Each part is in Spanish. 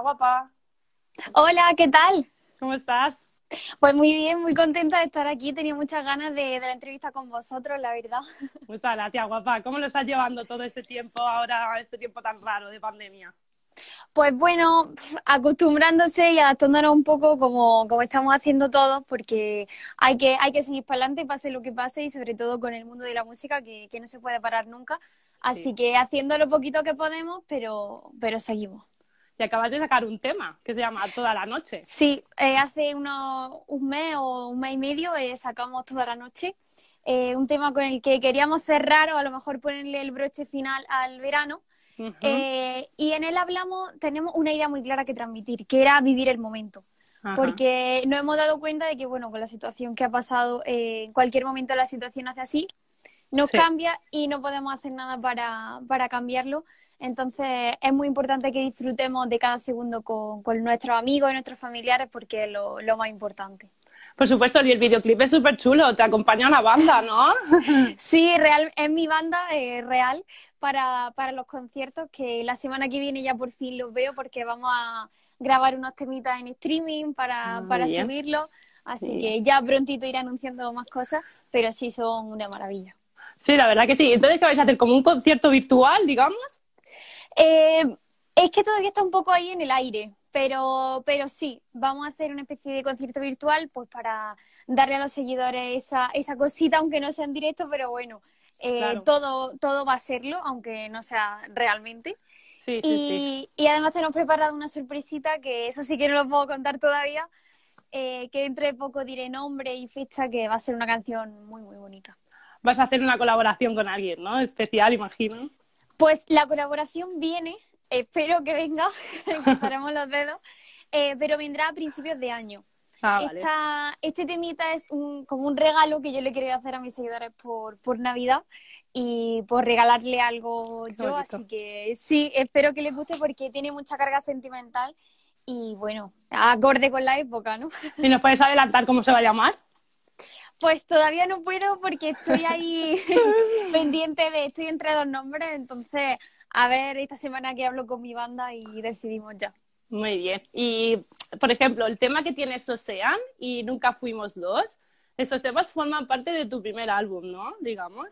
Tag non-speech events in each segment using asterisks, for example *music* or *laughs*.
guapa. Hola, ¿qué tal? ¿Cómo estás? Pues muy bien, muy contenta de estar aquí. Tenía muchas ganas de, de la entrevista con vosotros, la verdad. *laughs* Muchas gracias, guapa. ¿Cómo lo estás llevando todo este tiempo ahora, este tiempo tan raro de pandemia? Pues bueno, acostumbrándose y adaptándonos un poco como, como estamos haciendo todos, porque hay que, hay que seguir para adelante, pase lo que pase, y sobre todo con el mundo de la música, que, que no se puede parar nunca. Así Sí. que haciendo lo poquito que podemos, pero, pero seguimos. Y acabas de sacar un tema que se llama Toda la Noche. Sí, eh, hace unos, un mes o un mes y medio eh, sacamos toda la noche eh, un tema con el que queríamos cerrar o a lo mejor ponerle el broche final al verano. Y en él hablamos, tenemos una idea muy clara que transmitir, que era vivir el momento. Ajá. Porque nos hemos dado cuenta de que, bueno, con la situación que ha pasado, en cualquier momento la situación hace así, nos Sí. cambia y no podemos hacer nada para, para cambiarlo. Entonces es muy importante que disfrutemos de cada segundo con, con nuestros amigos y nuestros familiares porque es lo, lo más importante. Por supuesto, y el videoclip es súper chulo. Te acompaña una banda, ¿no? *laughs* *laughs* Sí, real, es mi banda eh, real para, para los conciertos que la semana que viene ya por fin los veo porque vamos a grabar unos temitas en streaming para, Ah, para subirlo. Así que ya prontito iré anunciando más cosas, pero sí son una maravilla. Sí, la verdad que sí. Entonces, ¿qué vais a hacer? ¿Como un concierto virtual, digamos? Eh, es que todavía está un poco ahí en el aire, pero, pero sí, vamos a hacer una especie de concierto virtual pues para darle a los seguidores esa, esa cosita, aunque no sea en directo, pero bueno, eh, Claro. todo, todo va a serlo, aunque no sea realmente. Sí, sí, sí. Y, y además tenemos preparado una sorpresita que eso sí que no lo puedo contar todavía, eh, que dentro de poco diré nombre y fecha, que va a ser una canción muy, muy bonita. Vas a hacer una colaboración con alguien, ¿no? Especial, imagino. Pues la colaboración viene, espero que venga, *laughs* cruzaremos los dedos, eh, pero vendrá a principios de año. Ah, vale. Esta- este temita es un, como un regalo que yo le quería hacer a mis seguidores por, por Navidad y por regalarle algo yo, bonito. así que sí, espero que les guste porque tiene mucha carga sentimental y bueno, acorde con la época, ¿no? ¿Y nos puedes adelantar cómo se va a llamar? Pues todavía no puedo porque estoy ahí *laughs* pendiente de, estoy entre dos nombres, entonces a ver esta semana que hablo con mi banda y decidimos ya. Muy bien. Y, por ejemplo, el tema que tienes Ocean y Nunca Fuimos Dos, esos temas forman parte de tu primer álbum, ¿no? Digamos.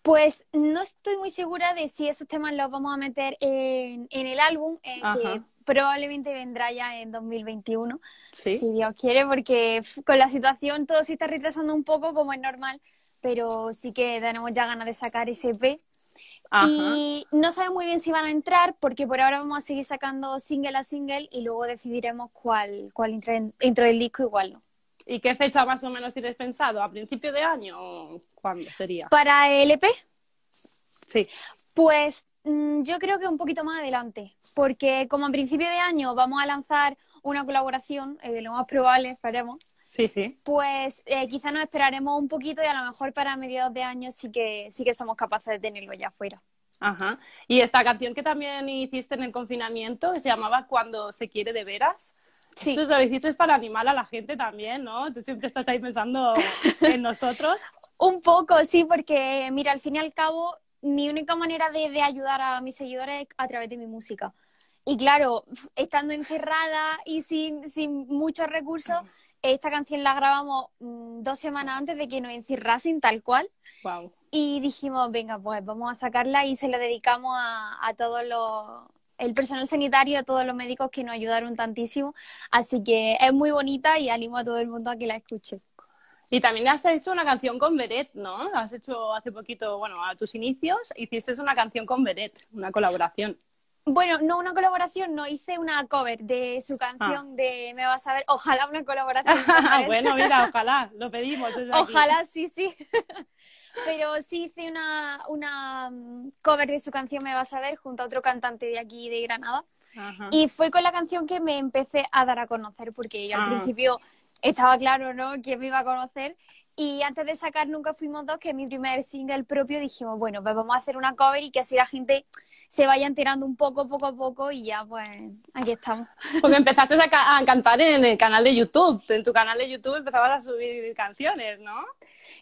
Pues no estoy muy segura de si esos temas los vamos a meter en, en el álbum, eh, que probablemente vendrá ya en 2021, Sí. si Dios quiere, porque con la situación todo se está retrasando un poco, como es normal, pero sí que tenemos ya ganas de sacar ese EP. Ajá. Y no sabemos muy bien si van a entrar, porque por ahora vamos a seguir sacando single a single y luego decidiremos cuál, cuál entra dentro del disco y cuál no. ¿Y qué fecha más o menos tienes pensado? ¿A principio de año o cuándo sería? Para el EP, Sí. Pues yo creo que un poquito más adelante, porque como a principio de año vamos a lanzar una colaboración, eh, lo más probable, esperemos, Sí, sí. pues eh, quizá nos esperaremos un poquito y a lo mejor para mediados de año sí que, sí que somos capaces de tenerlo ya fuera. Ajá. Y esta canción que también hiciste en el confinamiento se llamaba Cuando se quiere de veras. Sí. Esto lo hiciste para animar a la gente también, ¿no? Tú siempre estás ahí pensando en *laughs* nosotros. Un poco, sí, porque mira, al fin y al cabo, mi única manera de, de ayudar a mis seguidores es a través de mi música. Y claro, estando encerrada y sin, sin muchos recursos, esta canción la grabamos mm, dos semanas antes de que nos encerrasen tal cual. Wow. Y dijimos, venga, pues vamos a sacarla y se la dedicamos a, a todos los, el personal sanitario, a todos los médicos que nos ayudaron tantísimo. Así que es muy bonita y animo a todo el mundo a que la escuche. Y también has hecho una canción con Beret, ¿no? Has hecho hace poquito, bueno, a tus inicios, hiciste una canción con Beret, una colaboración. Bueno, no una colaboración, no, hice una cover de su canción de Me vas a ver. Ojalá una colaboración. *laughs* bueno, mira, ojalá, lo pedimos. desde aquí. Ojalá, sí, sí. *laughs* Pero sí hice una, una mm, cover de su canción Me vas a ver junto a otro cantante de aquí de Granada. Ajá. Y fue con la canción que me empecé a dar a conocer, porque yo al Ah. principio estaba claro, ¿no?, que me iba a conocer. Y antes de sacar Nunca Fuimos Dos, que es mi primer single propio, dijimos, bueno, pues vamos a hacer una cover y que así la gente se vaya enterando un poco, poco a poco y ya, pues aquí estamos. Porque empezaste a, cantar en el canal de YouTube. En tu canal de YouTube empezabas a subir canciones, ¿no?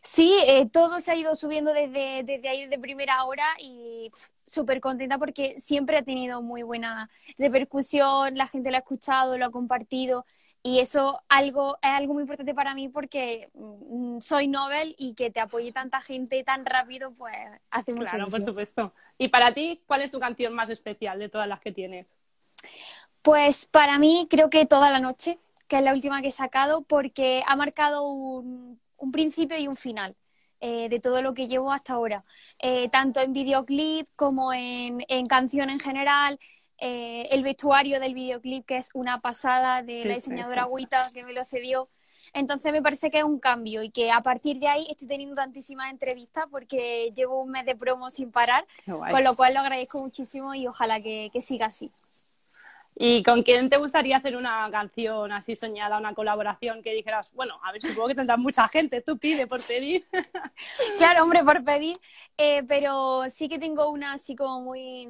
Sí, eh, todo se ha ido subiendo desde, desde ahí, desde primera hora y súper contenta porque siempre ha tenido muy buena repercusión, la gente lo ha escuchado, lo ha compartido y eso algo, es algo muy importante para mí porque mm, soy Nobel y que te apoye tanta gente tan rápido, pues hace mucho Claro, por supuesto. ¿Y para ti, cuál es tu canción más especial de todas las que tienes? Pues para mí creo que Toda la Noche, que es la última que he sacado, porque ha marcado un, principio y un final. Eh, de todo lo que llevo hasta ahora, eh, tanto en videoclip como en, en canción en general, eh, el vestuario del videoclip, que es una pasada de la diseñadora Agüita, que me lo cedió. Entonces me parece que es un cambio y que a partir de ahí estoy teniendo tantísimas entrevistas porque llevo un mes de promo sin parar, con lo cual lo agradezco muchísimo y ojalá que, siga así. ¿Y con quién te gustaría hacer una canción así soñada, una colaboración que dijeras, bueno, a ver, supongo que tendrás mucha gente, tú pide por pedir? *laughs* claro, hombre, por pedir, eh, pero sí que tengo una así como muy,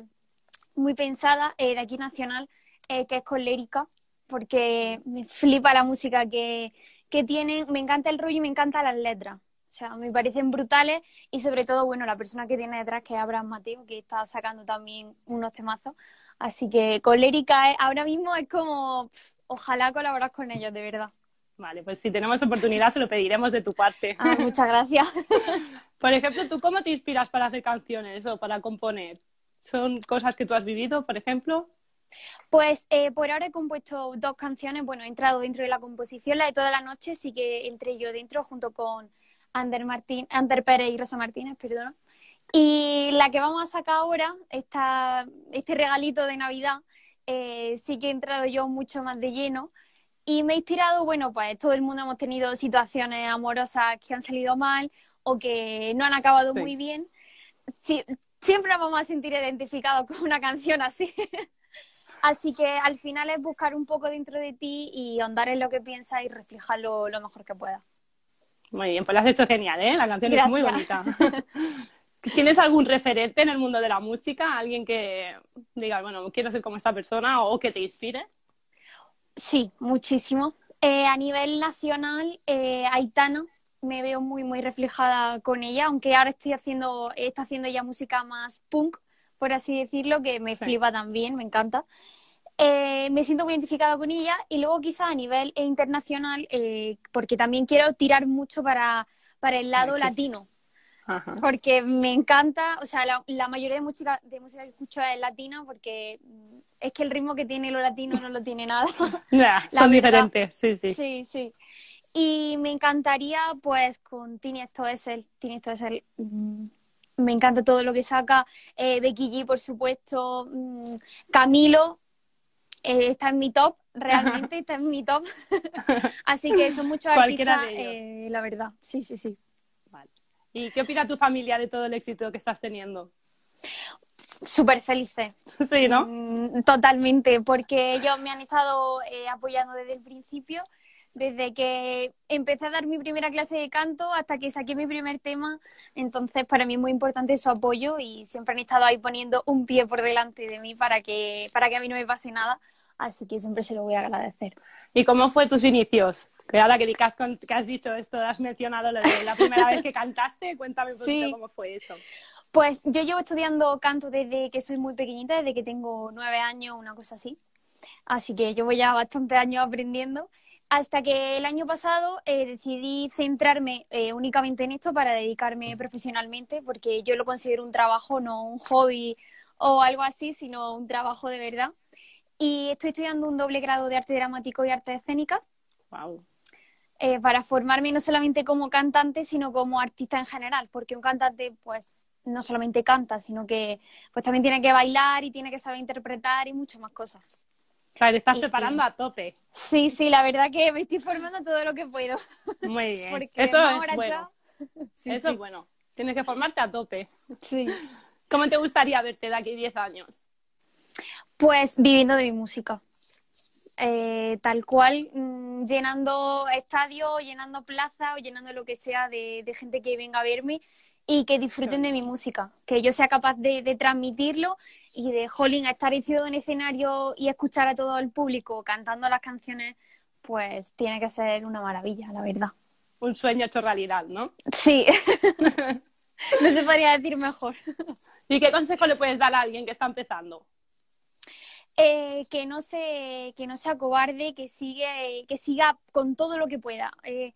muy pensada eh, de aquí nacional, eh, que es con Lérica, porque me flipa la música que, que tienen, me encanta el rollo y me encantan las letras. O sea, me parecen brutales y sobre todo, bueno, la persona que tiene detrás, que es Abraham Mateo, que está sacando también unos temazos. Así que con Lérica eh, ahora mismo es como, ojalá colaboras con ellos, de verdad. Vale, pues si tenemos oportunidad se lo pediremos de tu parte. Ah, muchas gracias. *laughs* Por ejemplo, ¿tú cómo te inspiras para hacer canciones o para componer? ¿Son cosas que tú has vivido, por ejemplo? Pues eh, por ahora he compuesto dos canciones. Bueno, he entrado dentro de la composición, la de toda la noche, sí que entré yo dentro junto con Ander, Martín, Ander Pérez y Rosa Martínez, perdón. Y la que vamos a sacar ahora, esta, este regalito de Navidad, eh, sí que he entrado yo mucho más de lleno. Y me he inspirado, bueno, pues todo el mundo hemos tenido situaciones amorosas que han salido mal o que no han acabado muy bien. Sí, siempre nos vamos a sentir identificados con una canción así. *laughs* así que al final es buscar un poco dentro de ti y ahondar en lo que piensas y reflejarlo lo mejor que puedas. Muy bien, pues lo has hecho genial, ¿eh? La canción es muy bonita. *laughs* ¿Tienes algún referente en el mundo de la música? ¿Alguien que diga, bueno, quiero ser como esta persona o que te inspire? Sí, muchísimo. Eh, a nivel nacional, eh, Aitana, me veo muy, muy reflejada con ella, aunque ahora estoy haciendo, está haciendo ya música más punk, por así decirlo, que me flipa también, me encanta. Eh, me siento muy identificada con ella y luego quizá a nivel internacional, eh, porque también quiero tirar mucho para, para el lado latino, porque me encanta, o sea, la, mayoría de música, de música que escucho es latina porque es que el ritmo que tiene lo latino no lo tiene nada. *laughs* son diferentes, sí, sí. Sí, sí. Y me encantaría, pues, con Tini Stoessel. Tini Stoessel, mm, me encanta todo lo que saca. Eh, Becky G, por supuesto. Mm, Camilo, eh, está en mi top, realmente está en mi top. *laughs* Así que son muchos artistas, eh, la verdad. Sí, sí, sí. Vale. ¿Y qué opina tu familia de todo el éxito que estás teniendo? Súper felices. *laughs* Sí, ¿no? Mm, totalmente, porque ellos me han estado eh, apoyando desde el principio desde que empecé a dar mi primera clase de canto hasta que saqué mi primer tema. Entonces, para mí es muy importante su apoyo y siempre han estado ahí poniendo un pie por delante de mí para que, para que a mí no me pase nada. Así que siempre se lo voy a agradecer. ¿Y cómo fue tus inicios? Que ahora que has, que has dicho esto, has mencionado lo de la primera vez que cantaste, cuéntame un poquito cómo fue eso. Pues yo llevo estudiando canto desde que soy muy pequeñita, desde que tengo nueve años, una cosa así. Así que llevo ya bastantes años aprendiendo hasta que el año pasado eh, decidí centrarme eh, únicamente en esto para dedicarme profesionalmente, porque yo lo considero un trabajo, no un hobby o algo así, sino un trabajo de verdad. Y estoy estudiando un doble grado de arte dramático y arte escénica. Wow. Eh, para formarme no solamente como cantante, sino como artista en general, porque un cantante, pues, no solamente canta, sino que pues también tiene que bailar y tiene que saber interpretar y muchas más cosas te estás preparando a tope. Sí, sí, la verdad que me estoy formando todo lo que puedo. Muy bien. *laughs* eso es bueno. Sí, eso es bueno. Tienes que formarte a tope. Sí. ¿Cómo te gustaría verte de aquí 10 años? Pues viviendo de mi música. eh, tal cual, mm, llenando estadios, llenando plazas o llenando lo que sea de, gente que venga a verme y que disfruten de mi música, que yo sea capaz de, transmitirlo y de, jolín, estar en un escenario y escuchar a todo el público cantando las canciones, pues tiene que ser una maravilla, la verdad. Un sueño hecho realidad, ¿no? Sí. *laughs* *laughs* no se podría decir mejor. ¿Y qué consejo le puedes dar a alguien que está empezando? Eh, que no se que no sea cobarde, que sigue que siga con todo lo que pueda. Eh,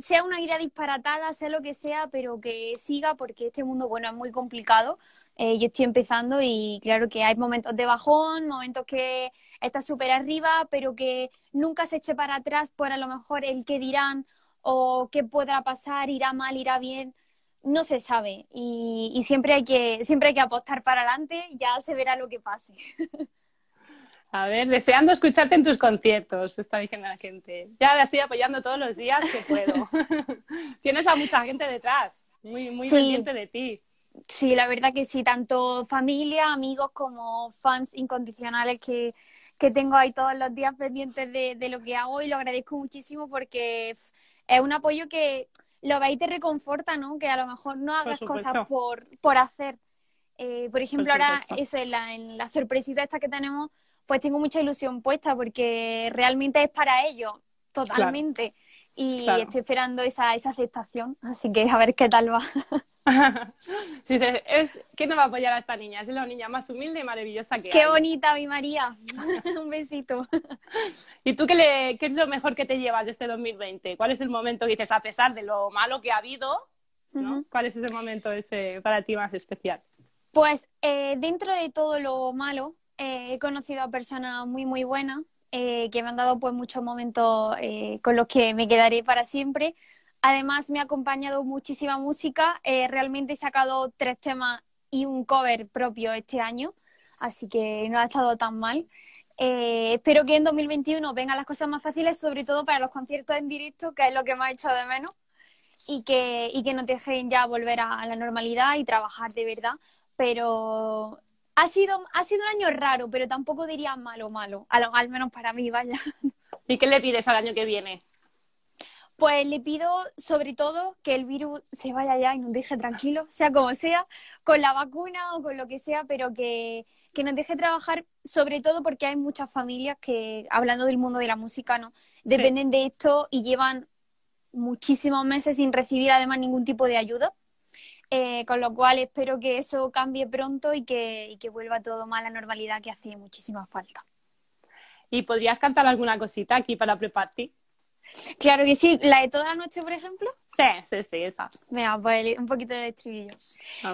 sea una idea disparatada, sea lo que sea, pero que siga porque este mundo bueno es muy complicado. Eh, yo estoy empezando y claro que hay momentos de bajón, momentos que está súper arriba, pero que nunca se eche para atrás por a lo mejor el que dirán o qué podrá pasar, irá mal, irá bien no se sabe y, y, siempre hay que siempre hay que apostar para adelante ya se verá lo que pase *laughs* A ver, deseando escucharte en tus conciertos, está diciendo la gente. Ya la estoy apoyando todos los días que puedo. *laughs* Tienes a mucha gente detrás, muy, muy pendiente de ti. Sí, la verdad que sí, tanto familia, amigos como fans incondicionales que, que tengo ahí todos los días pendientes de, de, lo que hago y lo agradezco muchísimo porque es un apoyo que lo veis y te reconforta, ¿no? Que a lo mejor no hagas cosas por, por hacer. Eh, por ejemplo, ahora eso, en la, en la sorpresita esta que tenemos, pues tengo mucha ilusión puesta porque realmente es para ellos, totalmente. Y estoy esperando esa, esa aceptación, así que a ver qué tal va. *laughs* es, ¿Quién nos va a apoyar a esta niña? Es la niña más humilde y maravillosa que Qué bonita, mi María. *laughs* Un besito. ¿Y tú qué, le, qué es lo mejor que te llevas de este 2020? ¿Cuál es el momento que dices, a pesar de lo malo que ha habido, ¿no? ¿cuál es ese momento ese para ti más especial? Pues eh, dentro de todo lo malo, eh, he conocido a personas muy, muy buenas eh, que me han dado pues muchos momentos eh, con los que me quedaré para siempre. Además, me ha acompañado muchísima música. realmente he sacado tres temas y un cover propio este año, así que no ha estado tan mal. espero que en 2021 vengan las cosas más fáciles, sobre todo para los conciertos en directo, que es lo que me ha hecho de menos, y que, y que nos dejen ya volver a la normalidad y trabajar de verdad. Pero ha sido, ha sido un año raro, pero tampoco diría malo, malo, al, menos para mí, vaya. *laughs* ¿Y qué le pides al año que viene? Pues le pido sobre todo que el virus se vaya ya y nos deje tranquilo, sea como sea, con la vacuna o con lo que sea, pero que, que, nos deje trabajar, sobre todo porque hay muchas familias que, hablando del mundo de la música, ¿no? dependen de esto y llevan muchísimos meses sin recibir además ningún tipo de ayuda. Eh, con lo cual espero que eso cambie pronto y que, y que vuelva todo más a la normalidad que hace muchísima falta. ¿Y podrías cantar alguna cosita aquí para pre-party? Claro que sí, la de toda la noche, por ejemplo. Sí, sí, sí, esa. Venga, pues un poquito de estribillo.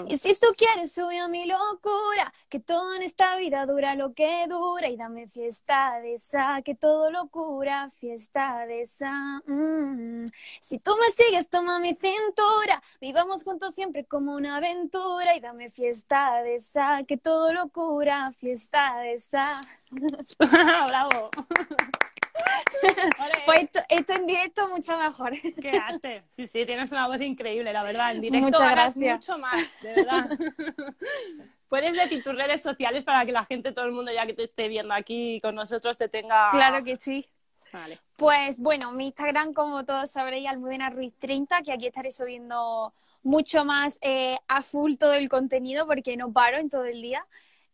Y si tú quieres, sube a mi locura, que todo en esta vida dura lo que dura, y dame fiesta de esa, que todo lo cura, fiesta de esa. Mm. Si tú me sigues, toma mi cintura, vivamos juntos siempre como una aventura, y dame fiesta de esa, que todo lo cura, fiesta de esa. *laughs* Bravo. Pues esto, esto, en directo mucho mejor. Qué arte. Sí, sí, tienes una voz increíble, la verdad. En directo Muchas mucho más, de verdad. *laughs* Puedes decir tus redes sociales para que la gente, todo el mundo ya que te esté viendo aquí con nosotros, te tenga. Claro que sí. Vale. Pues bueno, mi Instagram, como todos sabréis, Almudena Ruiz 30, que aquí estaré subiendo mucho más eh, a full todo el contenido porque no paro en todo el día.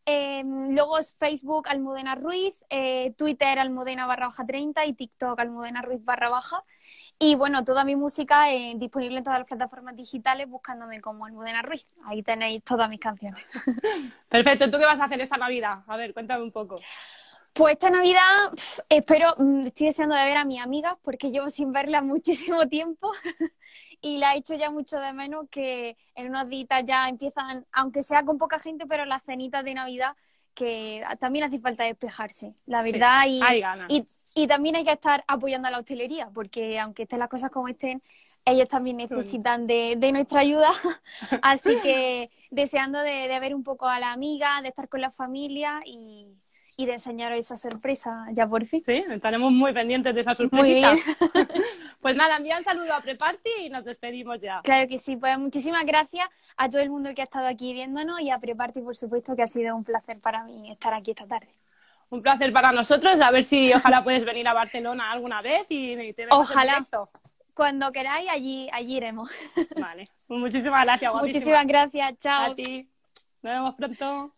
Em, luego es Facebook Almudena Ruiz, eh, Twitter Almudena barra baja 30 y TikTok Almudena Ruiz barra baja. Y bueno, toda mi música eh, disponible en todas las plataformas digitales buscándome como Almudena Ruiz. Ahí tenéis todas mis canciones. *laughs* Perfecto. ¿Tú qué vas a hacer esta Navidad? A ver, cuéntame un poco. Pues esta Navidad espero, mm, estoy deseando de ver a mi amiga porque llevo sin verla *laughs* muchísimo tiempo *laughs* y la he hecho ya mucho de menos que en unos días ya empiezan, aunque sea con poca gente, pero las cenitas de Navidad que también hace falta despejarse, la verdad, y, y, también hay que estar apoyando a la hostelería, porque aunque estén las cosas como estén, ellos también necesitan de, de nuestra ayuda, *laughs* así que deseando de, de ver un poco a la amiga, de estar con la familia y, y de enseñaros esa sorpresa ya por fin. Sí, estaremos muy pendientes de esa sorpresita. *laughs* pues nada, envía un saludo a Preparty y nos despedimos ya. Claro que sí, pues muchísimas gracias a todo el mundo que ha estado aquí viéndonos y a Preparty, por supuesto, que ha sido un placer para mí estar aquí esta tarde. un placer para nosotros. A ver si ojalá puedes venir a Barcelona alguna vez y te Ojalá. Cuando queráis, allí, allí iremos. Vale. Muchísimas gracias, *laughs* Muchísimas gracias. Chao. A ti. Nos vemos pronto.